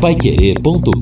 paiquerê.com.br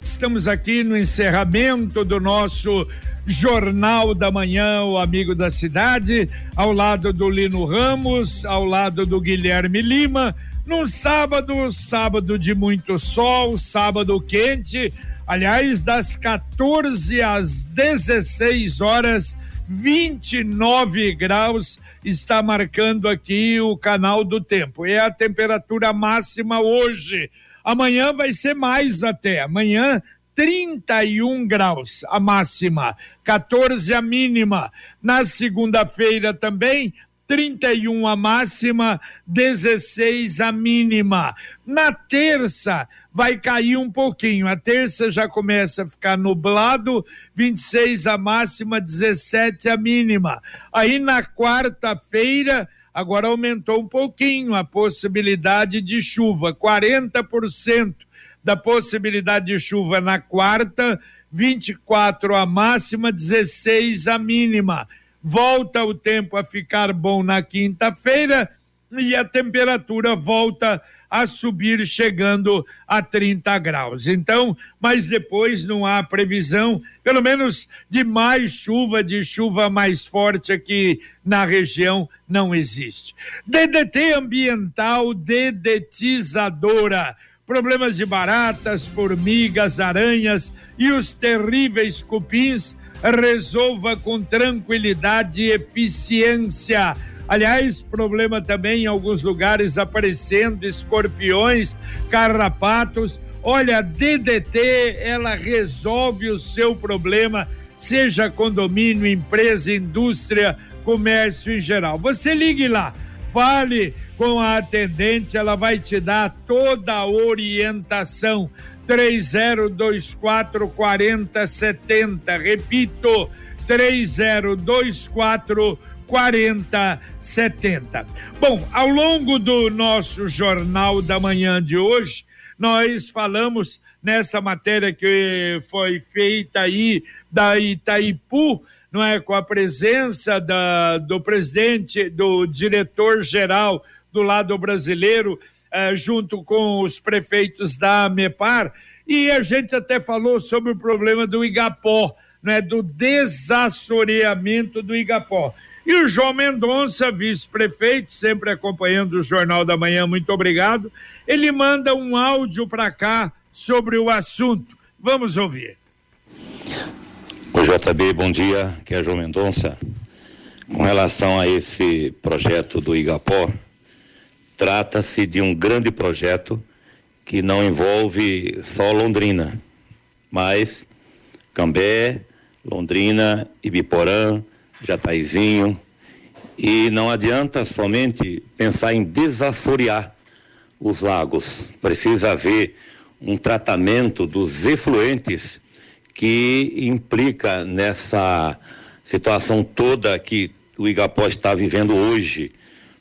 Estamos aqui no encerramento do nosso Jornal da Manhã, o Amigo da Cidade, ao lado do Lino Ramos, ao lado do Guilherme Lima, num sábado, sábado de muito sol, sábado quente, aliás, das 14 às 16 horas, 29 graus está marcando aqui o canal do tempo. É a temperatura máxima hoje. Amanhã vai ser mais até. Amanhã 31 graus a máxima, 14 a mínima. Na segunda-feira também 31 a máxima, 16 a mínima. Na terça vai cair um pouquinho. A terça já começa a ficar nublado, 26 a máxima, 17 a mínima. Aí na quarta-feira agora aumentou um pouquinho a possibilidade de chuva, 40% da possibilidade de chuva na quarta, 24 a máxima, 16 a mínima. Volta o tempo a ficar bom na quinta-feira e a temperatura volta a subir, chegando a 30 graus. Então, mas depois não há previsão, pelo menos de mais chuva, de chuva mais forte aqui na região, não existe. DDT ambiental dedetizadora problemas de baratas, formigas, aranhas e os terríveis cupins, resolva com tranquilidade e eficiência. Aliás, problema também em alguns lugares aparecendo escorpiões, carrapatos. Olha, DDT, ela resolve o seu problema, seja condomínio, empresa, indústria, comércio em geral. Você ligue lá, fale com a atendente, ela vai te dar toda a orientação. 3024 4070. Repito, 3024 4070. Bom, ao longo do nosso Jornal da Manhã de hoje, nós falamos nessa matéria que foi feita aí da Itaipu, não é, com a presença da, do presidente, do diretor-geral do lado brasileiro, eh, junto com os prefeitos da MEPAR, e a gente até falou sobre o problema do Igapó, né, do desassoreamento do Igapó. E o João Mendonça, vice-prefeito, sempre acompanhando o Jornal da Manhã, muito obrigado. Ele manda um áudio para cá sobre o assunto. Vamos ouvir. Oi, JB, bom dia. Aqui é João Mendonça. Com relação a esse projeto do Igapó, Trata-se de um grande projeto que não envolve só Londrina, mas Cambé, Londrina, Ibiporã, Jataizinho. E não adianta somente pensar em desassorear os lagos. Precisa haver um tratamento dos efluentes que implica nessa situação toda que o Igapó está vivendo hoje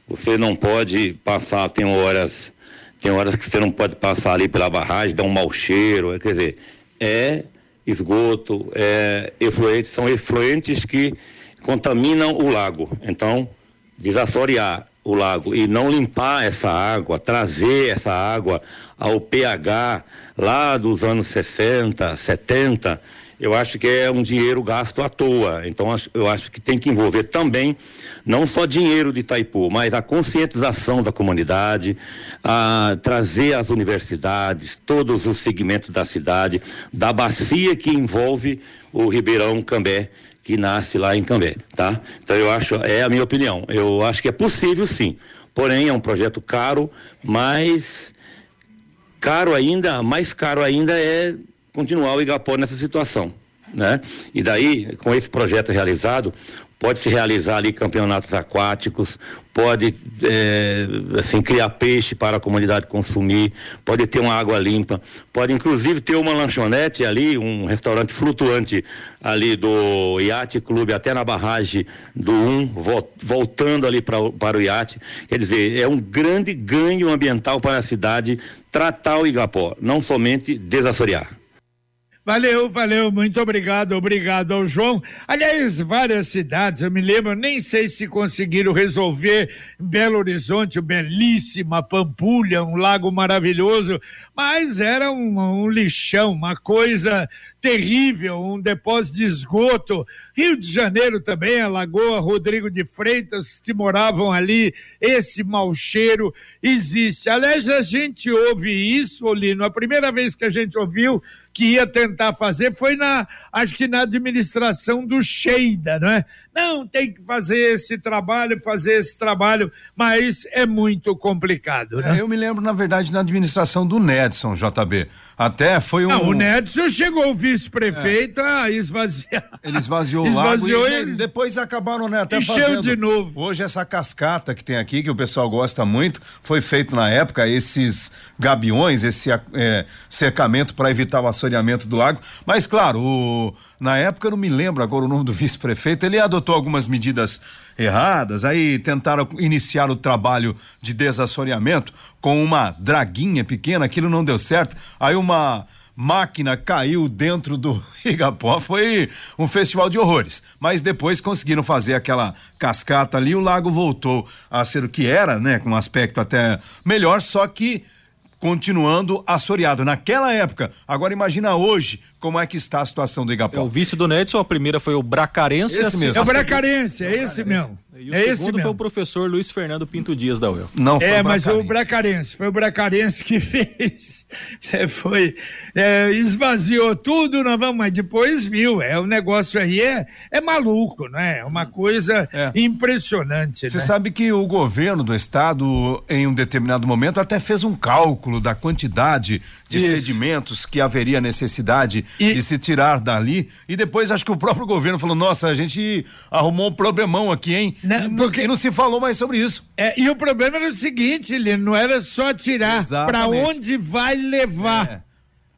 você não pode passar, tem horas, tem horas que você não pode passar ali pela barragem, dá um mau cheiro, é, quer dizer, é esgoto, é efluentes, são efluentes que contaminam o lago. Então, desassorear o lago e não limpar essa água, trazer essa água ao pH lá dos anos 60, 70, eu acho que é um dinheiro gasto à toa. Então, eu acho que tem que envolver também, não só dinheiro de Itaipu, mas a conscientização da comunidade, a trazer as universidades, todos os segmentos da cidade, da bacia que envolve o Ribeirão Cambé, que nasce lá em Cambé, tá? Então, eu acho, é a minha opinião. Eu acho que é possível sim. Porém, é um projeto caro, mas caro ainda, mais caro ainda é continuar o Igapó nessa situação. Né? E daí, com esse projeto realizado, pode se realizar ali campeonatos aquáticos, pode é, assim criar peixe para a comunidade consumir, pode ter uma água limpa, pode inclusive ter uma lanchonete ali, um restaurante flutuante ali do Iate Clube até na barragem do 1, voltando ali pra, para o iate. Quer dizer, é um grande ganho ambiental para a cidade tratar o Igapó, não somente desassorear. Valeu, valeu, muito obrigado, obrigado ao João. Aliás, várias cidades, eu me lembro, nem sei se conseguiram resolver Belo Horizonte, belíssima Pampulha, um lago maravilhoso, mas era um, um lixão, uma coisa terrível, um depósito de esgoto. Rio de Janeiro também, a Lagoa Rodrigo de Freitas, que moravam ali, esse mau cheiro existe. Aliás, a gente ouve isso, Olino, a primeira vez que a gente ouviu que ia tentar fazer foi na, acho que na administração do Sheida, não é? Não, tem que fazer esse trabalho, fazer esse trabalho, mas é muito complicado, né? É, eu me lembro, na verdade, na administração do Nedson, JB. Até foi um. Não, o Nedson chegou o vice-prefeito é. a esvaziar. Ele esvaziou, esvaziou o lago e, e depois acabaram, né, até encheu fazendo. de novo. Hoje essa cascata que tem aqui, que o pessoal gosta muito, foi feito na época esses gabiões, esse é, cercamento para evitar o assoreamento do lago. Mas, claro, o, na época eu não me lembro agora o nome do vice-prefeito, ele adotou algumas medidas erradas, aí tentaram iniciar o trabalho de desassoreamento com uma draguinha pequena, aquilo não deu certo. Aí uma máquina caiu dentro do Igapó, foi um festival de horrores. Mas depois conseguiram fazer aquela cascata ali, o lago voltou a ser o que era, né, com um aspecto até melhor, só que continuando assoreado naquela época. Agora imagina hoje como é que está a situação do Igapó. É o vice do Nedson, a primeira foi o Bracarense. Esse mesmo. É o Bracarense, é esse mesmo. E o é segundo foi o professor Luiz Fernando Pinto Dias da UEL. Não foi É, o mas o Bracarense, foi o Bracarense que fez. É, foi, é, esvaziou tudo, não vamos, mas depois viu. É, o negócio aí é, é maluco, né? É uma coisa é. impressionante. Você né? sabe que o governo do estado, em um determinado momento, até fez um cálculo da quantidade de Isso. sedimentos que haveria necessidade e... de se tirar dali. E depois acho que o próprio governo falou: nossa, a gente arrumou um problemão aqui, hein? Não, porque e não se falou mais sobre isso. É, e o problema era o seguinte, ele não era só tirar, para onde vai levar. É.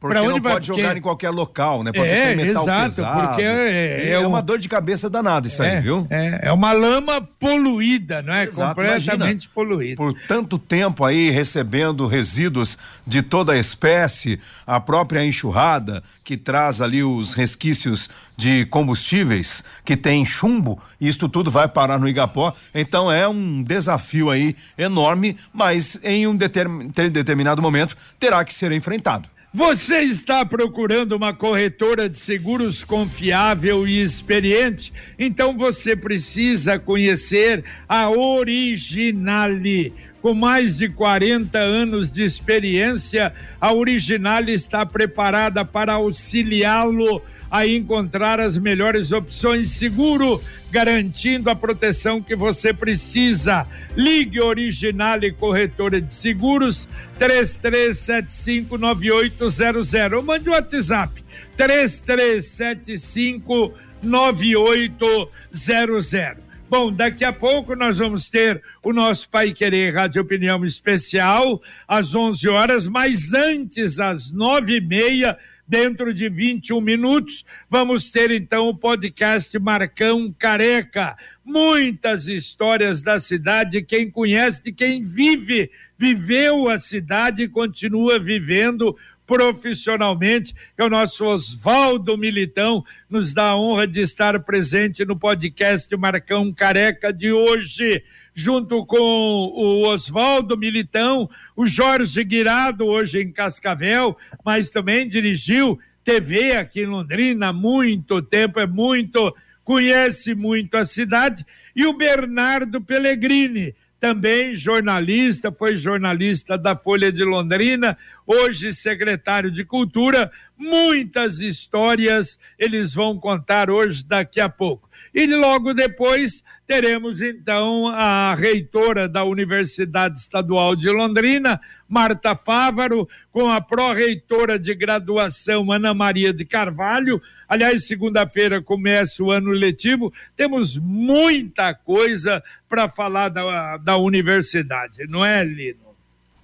Porque onde não vai? pode jogar em qualquer local, né? Pode é, metal exato, pesado. Porque é, é, é uma dor de cabeça danada isso é, aí, viu? É, é uma lama poluída, não é? Exato, Completamente imagina, poluída. Por tanto tempo aí recebendo resíduos de toda a espécie, a própria enxurrada que traz ali os resquícios de combustíveis que tem chumbo, isto tudo vai parar no Igapó. Então é um desafio aí enorme, mas em um determinado momento terá que ser enfrentado. Você está procurando uma corretora de seguros confiável e experiente? Então você precisa conhecer a Originale. Com mais de 40 anos de experiência, a Originale está preparada para auxiliá-lo a encontrar as melhores opções seguro, garantindo a proteção que você precisa. Ligue Originale Corretora de Seguros 33759800. Mande o WhatsApp 33759800. Bom, daqui a pouco nós vamos ter o nosso Pai Querer Rádio Opinião Especial às 11 horas, mas antes, às nove e meia, Dentro de 21 minutos, vamos ter então o podcast Marcão Careca. Muitas histórias da cidade, quem conhece, quem vive, viveu a cidade e continua vivendo profissionalmente, é o nosso Oswaldo Militão, nos dá a honra de estar presente no podcast Marcão Careca de hoje junto com o Oswaldo Militão, o Jorge Guirado, hoje em Cascavel, mas também dirigiu TV aqui em Londrina há muito tempo, é muito, conhece muito a cidade, e o Bernardo Pellegrini, também jornalista, foi jornalista da Folha de Londrina, hoje secretário de Cultura. Muitas histórias eles vão contar hoje, daqui a pouco. E logo depois teremos então a reitora da Universidade Estadual de Londrina, Marta Fávaro, com a pró-reitora de graduação, Ana Maria de Carvalho. Aliás, segunda-feira começa o ano letivo, temos muita coisa para falar da, da universidade, não é, Lino?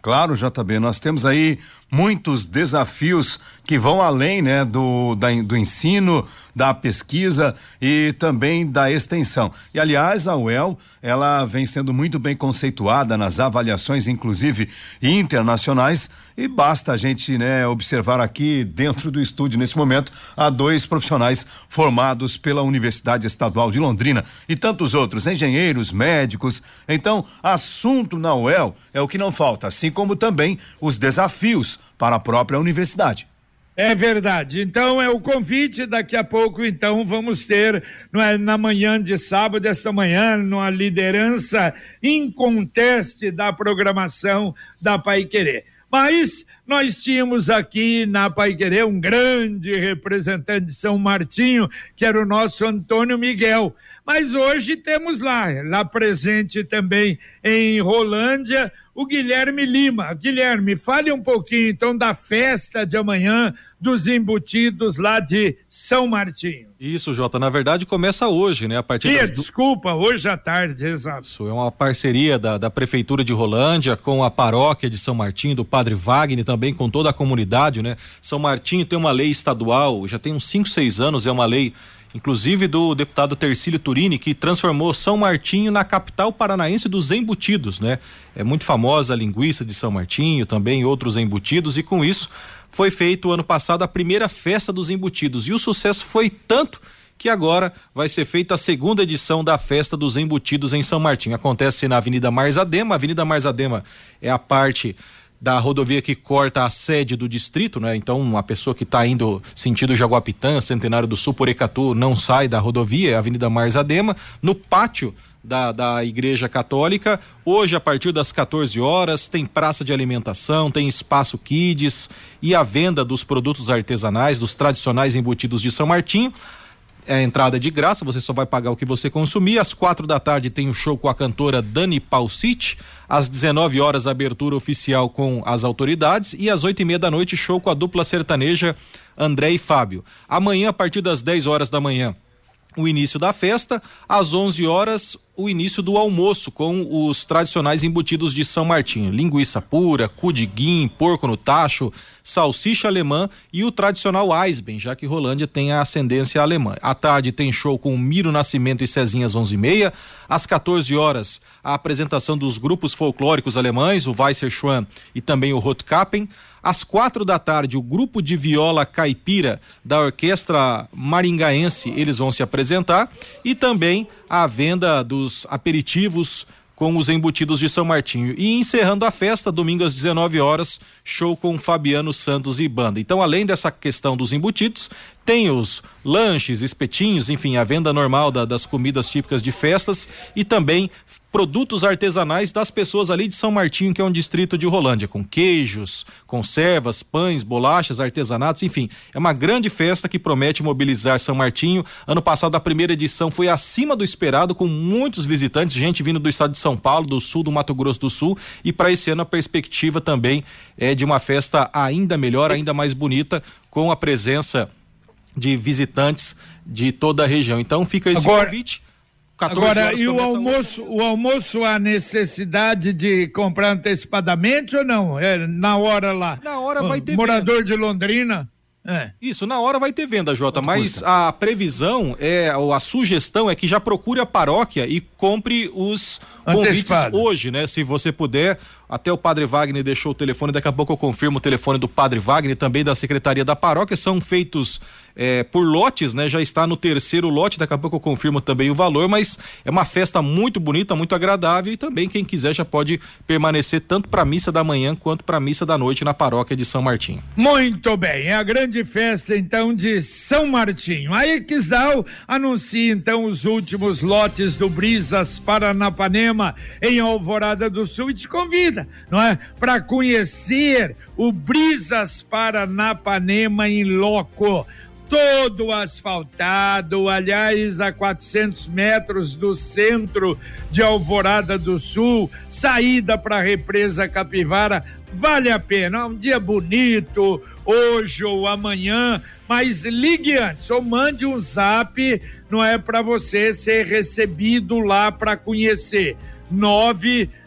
Claro, JB, nós temos aí muitos desafios que vão além né, do, da, do ensino, da pesquisa e também da extensão. E aliás, a UEL ela vem sendo muito bem conceituada nas avaliações, inclusive internacionais, e basta a gente né, observar aqui dentro do estúdio nesse momento há dois profissionais formados pela Universidade Estadual de Londrina e tantos outros, engenheiros, médicos. Então, assunto na UEL é o que não falta, assim como também os desafios para a própria universidade. É verdade. Então é o convite. Daqui a pouco, então, vamos ter é, na manhã de sábado, esta manhã, numa liderança inconteste da programação da Pai Querer. Mas nós tínhamos aqui na Pai Querer um grande representante de São Martinho, que era o nosso Antônio Miguel. Mas hoje temos lá, lá presente também em Rolândia, o Guilherme Lima. Guilherme, fale um pouquinho então da festa de amanhã dos embutidos lá de São Martinho. Isso, Jota, na verdade começa hoje, né? A partir Dia, das... Desculpa, hoje à tarde, exato. Isso é uma parceria da, da Prefeitura de Rolândia com a paróquia de São Martinho, do Padre Wagner, também com toda a comunidade, né? São Martinho tem uma lei estadual, já tem uns 5, 6 anos, é uma lei inclusive do deputado Tercílio Turini, que transformou São Martinho na capital paranaense dos embutidos, né? É muito famosa a linguiça de São Martinho, também outros embutidos, e com isso foi feito ano passado a primeira festa dos embutidos. E o sucesso foi tanto que agora vai ser feita a segunda edição da festa dos embutidos em São Martinho. Acontece na Avenida Marzadema. A Avenida Marzadema é a parte da rodovia que corta a sede do distrito, né? Então, uma pessoa que está indo sentido Jaguapitã, Centenário do Sul, Porecatu, não sai da rodovia, é a Avenida Marzadema, no pátio da, da Igreja Católica. Hoje, a partir das 14 horas, tem praça de alimentação, tem espaço kids e a venda dos produtos artesanais, dos tradicionais embutidos de São Martinho é a entrada de graça, você só vai pagar o que você consumir. Às quatro da tarde tem o show com a cantora Dani Palcite. Às 19 horas, abertura oficial com as autoridades. E às oito e meia da noite, show com a dupla sertaneja André e Fábio. Amanhã, a partir das 10 horas da manhã, o início da festa. Às 11 horas, o início do almoço com os tradicionais embutidos de São Martinho: linguiça pura, cu de guim, porco no tacho, salsicha alemã e o tradicional Eisben, já que Rolândia tem a ascendência alemã. À tarde tem show com Miro Nascimento e Cezinhas 11h30. Às 14 horas, a apresentação dos grupos folclóricos alemães, o Weisser Schwann e também o Rotkappen. Às quatro da tarde, o grupo de viola caipira da Orquestra Maringaense, eles vão se apresentar. E também a venda dos aperitivos com os embutidos de São Martinho. E encerrando a festa, domingo às 19 horas, show com Fabiano Santos e banda. Então, além dessa questão dos embutidos, tem os lanches, espetinhos, enfim, a venda normal da, das comidas típicas de festas e também produtos artesanais das pessoas ali de São Martinho, que é um distrito de Rolândia, com queijos, conservas, pães, bolachas, artesanatos, enfim. É uma grande festa que promete mobilizar São Martinho. Ano passado, a primeira edição foi acima do esperado, com muitos visitantes, gente vindo do estado de São Paulo, do sul, do Mato Grosso do Sul. E para esse ano, a perspectiva também é de uma festa ainda melhor, ainda mais bonita, com a presença de visitantes de toda a região. Então fica esse Agora... convite. Agora, e o almoço, o almoço há necessidade de comprar antecipadamente ou não? É na hora lá. Na hora vai ter. Morador venda. de Londrina. É. Isso, na hora vai ter venda, Jota, Quanto mas custa? a previsão é, ou a sugestão é que já procure a paróquia e compre os convites hoje, né? Se você puder, até o Padre Wagner deixou o telefone, daqui a pouco eu confirmo o telefone do Padre Wagner, também da Secretaria da Paróquia. São feitos é, por lotes, né? Já está no terceiro lote, daqui a pouco eu confirmo também o valor, mas é uma festa muito bonita, muito agradável e também quem quiser já pode permanecer tanto para a missa da manhã quanto para a missa da noite na paróquia de São Martinho. Muito bem, é a grande festa então de São Martinho. A Equisdal anuncia então os últimos lotes do Brisas Paranapanema em Alvorada do Sul e te convida não é? Para conhecer o Brisas Paranapanema em loco todo asfaltado, aliás, a 400 metros do centro de Alvorada do Sul, saída para a represa Capivara, vale a pena. Um dia bonito, hoje ou amanhã, mas ligue antes ou mande um zap, não é para você ser recebido lá para conhecer.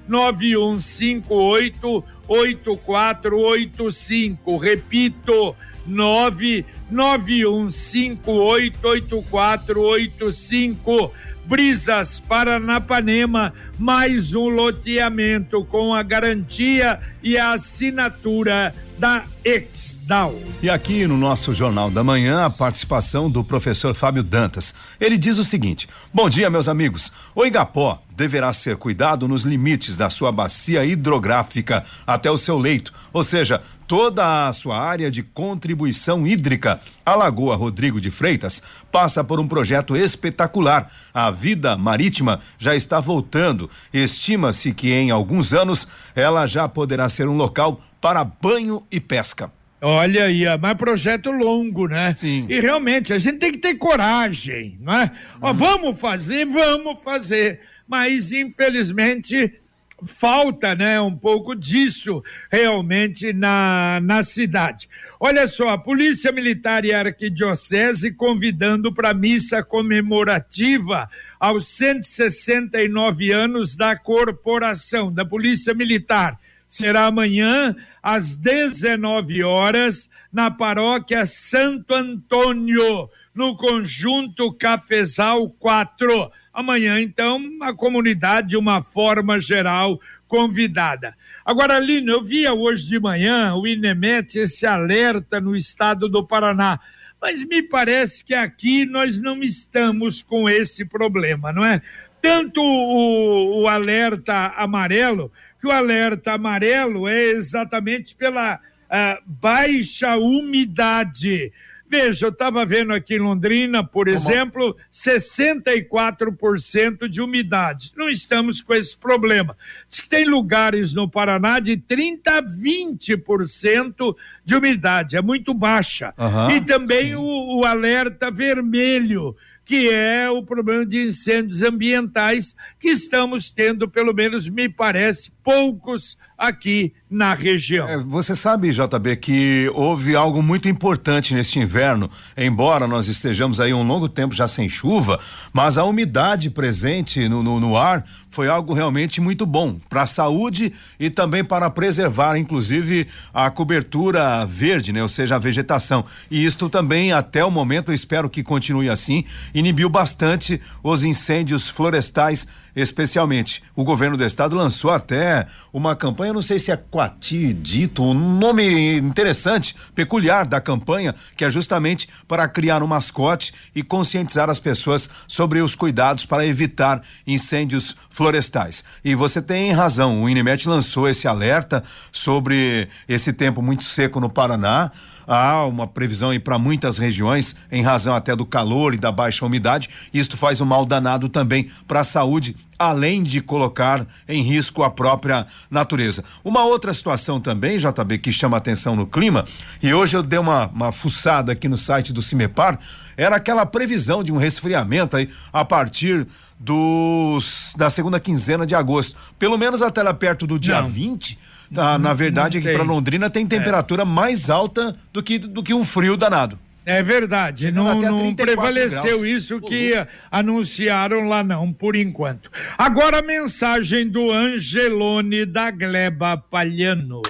99158 8485. Repito, 991588485. Brisas Paranapanema, mais um loteamento com a garantia e a assinatura da Exdal. E aqui no nosso Jornal da Manhã, a participação do professor Fábio Dantas. Ele diz o seguinte: Bom dia, meus amigos. O Igapó deverá ser cuidado nos limites da sua bacia hidrográfica até o seu leito, ou seja, toda a sua área de contribuição hídrica. A Lagoa Rodrigo de Freitas passa por um projeto espetacular. A vida marítima já está voltando. Estima-se que em alguns anos ela já poderá ser um local para banho e pesca. Olha aí, mas projeto longo, né? Sim. E realmente a gente tem que ter coragem, não é? Hum. Ó, vamos fazer, vamos fazer. Mas infelizmente falta, né, um pouco disso realmente na, na cidade. Olha só, a Polícia Militar e a Arquidiocese convidando para missa comemorativa aos 169 anos da corporação da Polícia Militar será amanhã às 19 horas na paróquia Santo Antônio, no conjunto Cafezal 4. Amanhã, então, a comunidade, de uma forma geral, convidada. Agora, Lino, eu via hoje de manhã o INEMET esse alerta no estado do Paraná, mas me parece que aqui nós não estamos com esse problema, não é? Tanto o, o alerta amarelo que o alerta amarelo é exatamente pela uh, baixa umidade. Veja, eu estava vendo aqui em Londrina, por Como? exemplo, 64% de umidade. Não estamos com esse problema. Diz que tem lugares no Paraná de 30% a 20% de umidade, é muito baixa. Uhum, e também o, o alerta vermelho que é o problema de incêndios ambientais que estamos tendo, pelo menos me parece, poucos aqui na região. É, você sabe, JB, que houve algo muito importante neste inverno, embora nós estejamos aí um longo tempo já sem chuva, mas a umidade presente no, no, no ar foi algo realmente muito bom para a saúde e também para preservar, inclusive, a cobertura verde, né? Ou seja, a vegetação. E isto também, até o momento, eu espero que continue assim, inibiu bastante os incêndios florestais especialmente. O governo do estado lançou até uma campanha, não sei se é Quati Dito, um nome interessante, peculiar da campanha, que é justamente para criar um mascote e conscientizar as pessoas sobre os cuidados para evitar incêndios florestais. E você tem razão, o Inimet lançou esse alerta sobre esse tempo muito seco no Paraná há uma previsão aí para muitas regiões, em razão até do calor e da baixa umidade. Isto faz um mal danado também para a saúde, além de colocar em risco a própria natureza. Uma outra situação também, JB, que chama atenção no clima, e hoje eu dei uma, uma fuçada aqui no site do Cimepar, era aquela previsão de um resfriamento aí a partir dos da segunda quinzena de agosto. Pelo menos até lá perto do dia Não. 20 Tá, na verdade, aqui para Londrina tem temperatura é. mais alta do que, do que um frio danado. É verdade, não, não prevaleceu graus. isso que uhum. anunciaram lá não, por enquanto. Agora a mensagem do Angelone da Gleba Palhano.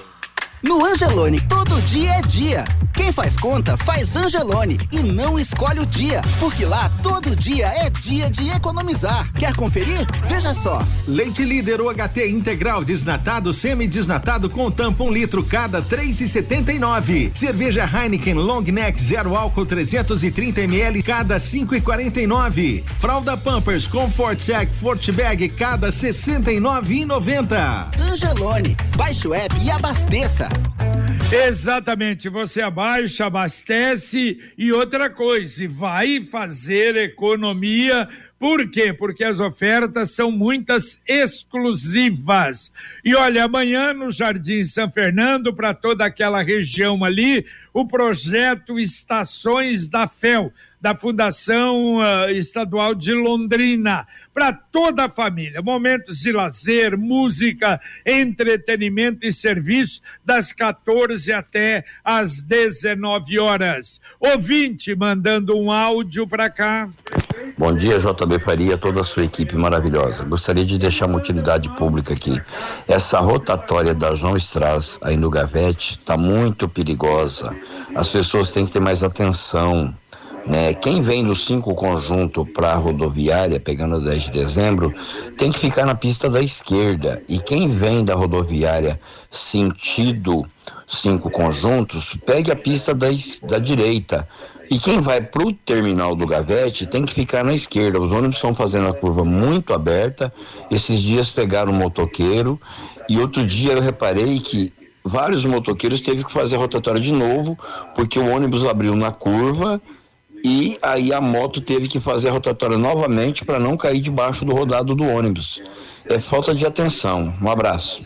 No Angelone, todo dia é dia. Quem faz conta, faz Angelone e não escolhe o dia, porque lá todo dia é dia de economizar. Quer conferir? Veja só. Leite líder UHT integral desnatado, semi-desnatado com tampa um litro cada três e setenta e nove. Cerveja Heineken Long Neck zero álcool 330 ml cada cinco e quarenta e nove. Fralda Pampers Comfort Sec Forte Bag cada sessenta e nove e noventa. Angelone, baixe o app e abasteça. Exatamente, você abaixa, abastece e outra coisa, vai fazer economia. Por quê? Porque as ofertas são muitas exclusivas. E olha, amanhã no Jardim São Fernando, para toda aquela região ali, o projeto Estações da FEL da Fundação uh, Estadual de Londrina, para toda a família. Momentos de lazer, música, entretenimento e serviço, das 14 até às 19 horas. Ouvinte mandando um áudio para cá. Bom dia, JB Faria, toda a sua equipe maravilhosa. Gostaria de deixar uma utilidade pública aqui. Essa rotatória da João Stras aí no Gavete está muito perigosa. As pessoas têm que ter mais atenção. Né? Quem vem do cinco conjunto para a rodoviária, pegando 10 de dezembro, tem que ficar na pista da esquerda. E quem vem da rodoviária sentido cinco conjuntos, pegue a pista da, da direita. E quem vai para o terminal do Gavete tem que ficar na esquerda. Os ônibus estão fazendo a curva muito aberta. Esses dias pegaram um motoqueiro e outro dia eu reparei que vários motoqueiros teve que fazer a rotatória de novo porque o ônibus abriu na curva e aí a moto teve que fazer a rotatória novamente para não cair debaixo do rodado do ônibus. É falta de atenção. Um abraço.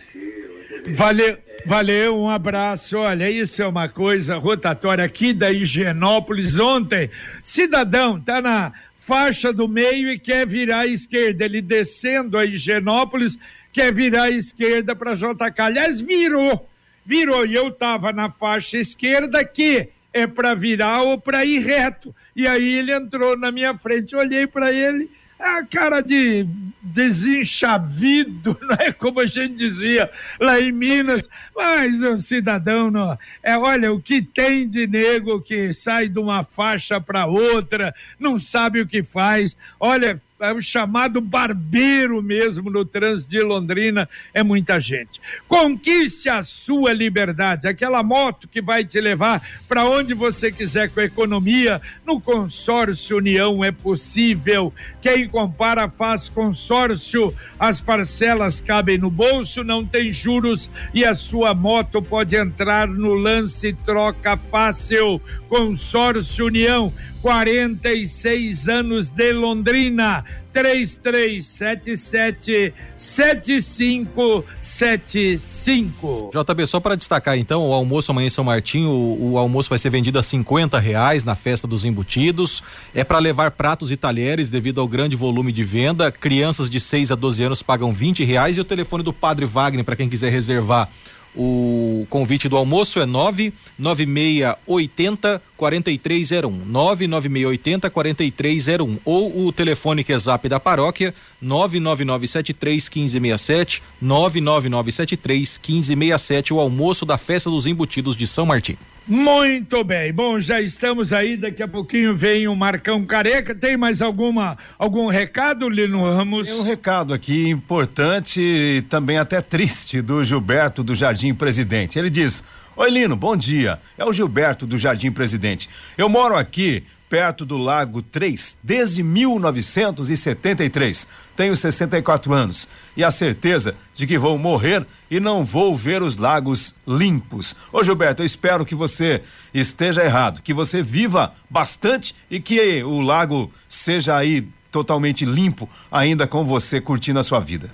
Valeu. Valeu, um abraço. Olha, isso é uma coisa rotatória aqui da Higienópolis. Ontem, cidadão tá na faixa do meio e quer virar à esquerda. Ele descendo a Higienópolis, quer virar à esquerda para JK. Aliás, virou. Virou. E eu tava na faixa esquerda que é para virar ou para ir reto. E aí ele entrou na minha frente. Olhei para ele a cara de desenchavido, é como a gente dizia lá em Minas, mas o cidadão não. É, olha, o que tem de nego que sai de uma faixa para outra, não sabe o que faz. Olha, é o chamado barbeiro mesmo no trânsito de Londrina, é muita gente. Conquiste a sua liberdade, aquela moto que vai te levar para onde você quiser com a economia. No consórcio União é possível. Quem compara faz consórcio, as parcelas cabem no bolso, não tem juros e a sua moto pode entrar no lance troca fácil. Consórcio União 46 anos de Londrina. 3377 7575. JB, só para destacar então, o almoço amanhã em São Martinho, o, o, almoço vai ser vendido a 50 reais na festa dos embutidos. É para levar pratos e talheres devido ao grande volume de venda. Crianças de 6 a 12 anos pagam 20 reais e o telefone do Padre Wagner para quem quiser reservar o convite do almoço é 99680 4301. 99680 4301. Ou o telefone que é zap da paróquia 99973 1567. 99973 1567. O almoço da festa dos embutidos de São Martim. Muito bem. Bom, já estamos aí. Daqui a pouquinho vem o Marcão Careca. Tem mais alguma algum recado, Lino Ramos? Tem um recado aqui importante e também até triste do Gilberto do Jardim Presidente. Ele diz: Oi, Lino, bom dia. É o Gilberto do Jardim Presidente. Eu moro aqui perto do Lago 3 desde 1973. Tenho 64 anos e a certeza de que vou morrer e não vou ver os lagos limpos. Ô Gilberto, eu espero que você esteja errado, que você viva bastante e que o lago seja aí totalmente limpo ainda com você curtindo a sua vida.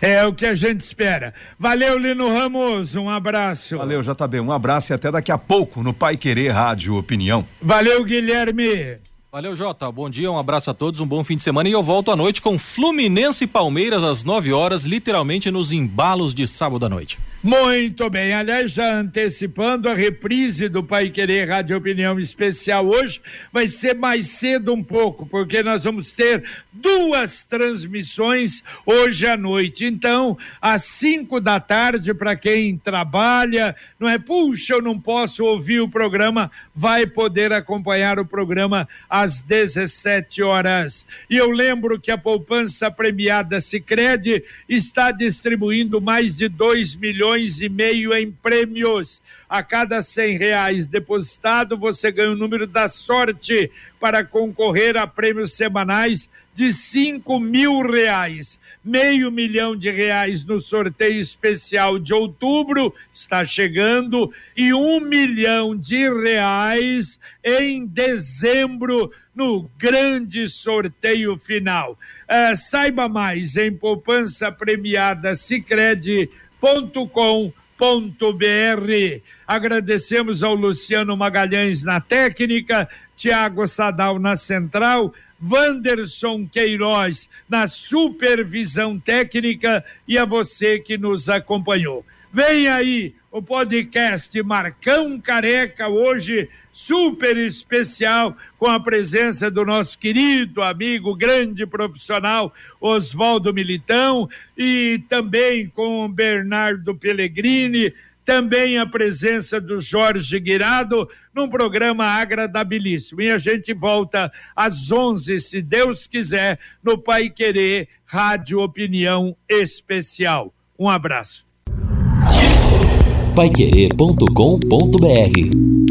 É o que a gente espera. Valeu, Lino Ramos, um abraço. Valeu, JB, um abraço e até daqui a pouco no Pai Querer Rádio Opinião. Valeu, Guilherme. Valeu, Jota. Bom dia, um abraço a todos, um bom fim de semana e eu volto à noite com Fluminense e Palmeiras às 9 horas, literalmente nos embalos de sábado à noite. Muito bem, aliás, já antecipando a reprise do Pai Querer Rádio Opinião Especial hoje, vai ser mais cedo um pouco, porque nós vamos ter duas transmissões hoje à noite. Então, às 5 da tarde, para quem trabalha, não é, puxa, eu não posso ouvir o programa, vai poder acompanhar o programa às 17 horas. E eu lembro que a poupança premiada Sicredi está distribuindo mais de 2 milhões milhões e meio em prêmios. A cada cem reais depositado, você ganha o número da sorte para concorrer a prêmios semanais de cinco mil reais. Meio milhão de reais no sorteio especial de outubro está chegando e um milhão de reais em dezembro no grande sorteio final. Uh, saiba mais em poupança premiada Sicredi com.br Agradecemos ao Luciano Magalhães na técnica, Tiago Sadal na central, Wanderson Queiroz na supervisão técnica e a você que nos acompanhou. Vem aí o podcast Marcão Careca, hoje super especial, com a presença do nosso querido amigo, grande profissional, Oswaldo Militão, e também com Bernardo Pellegrini, também a presença do Jorge Guirado, num programa agradabilíssimo. E a gente volta às 11, se Deus quiser, no Pai Querer Rádio Opinião Especial. Um abraço. Paiquerê.com.br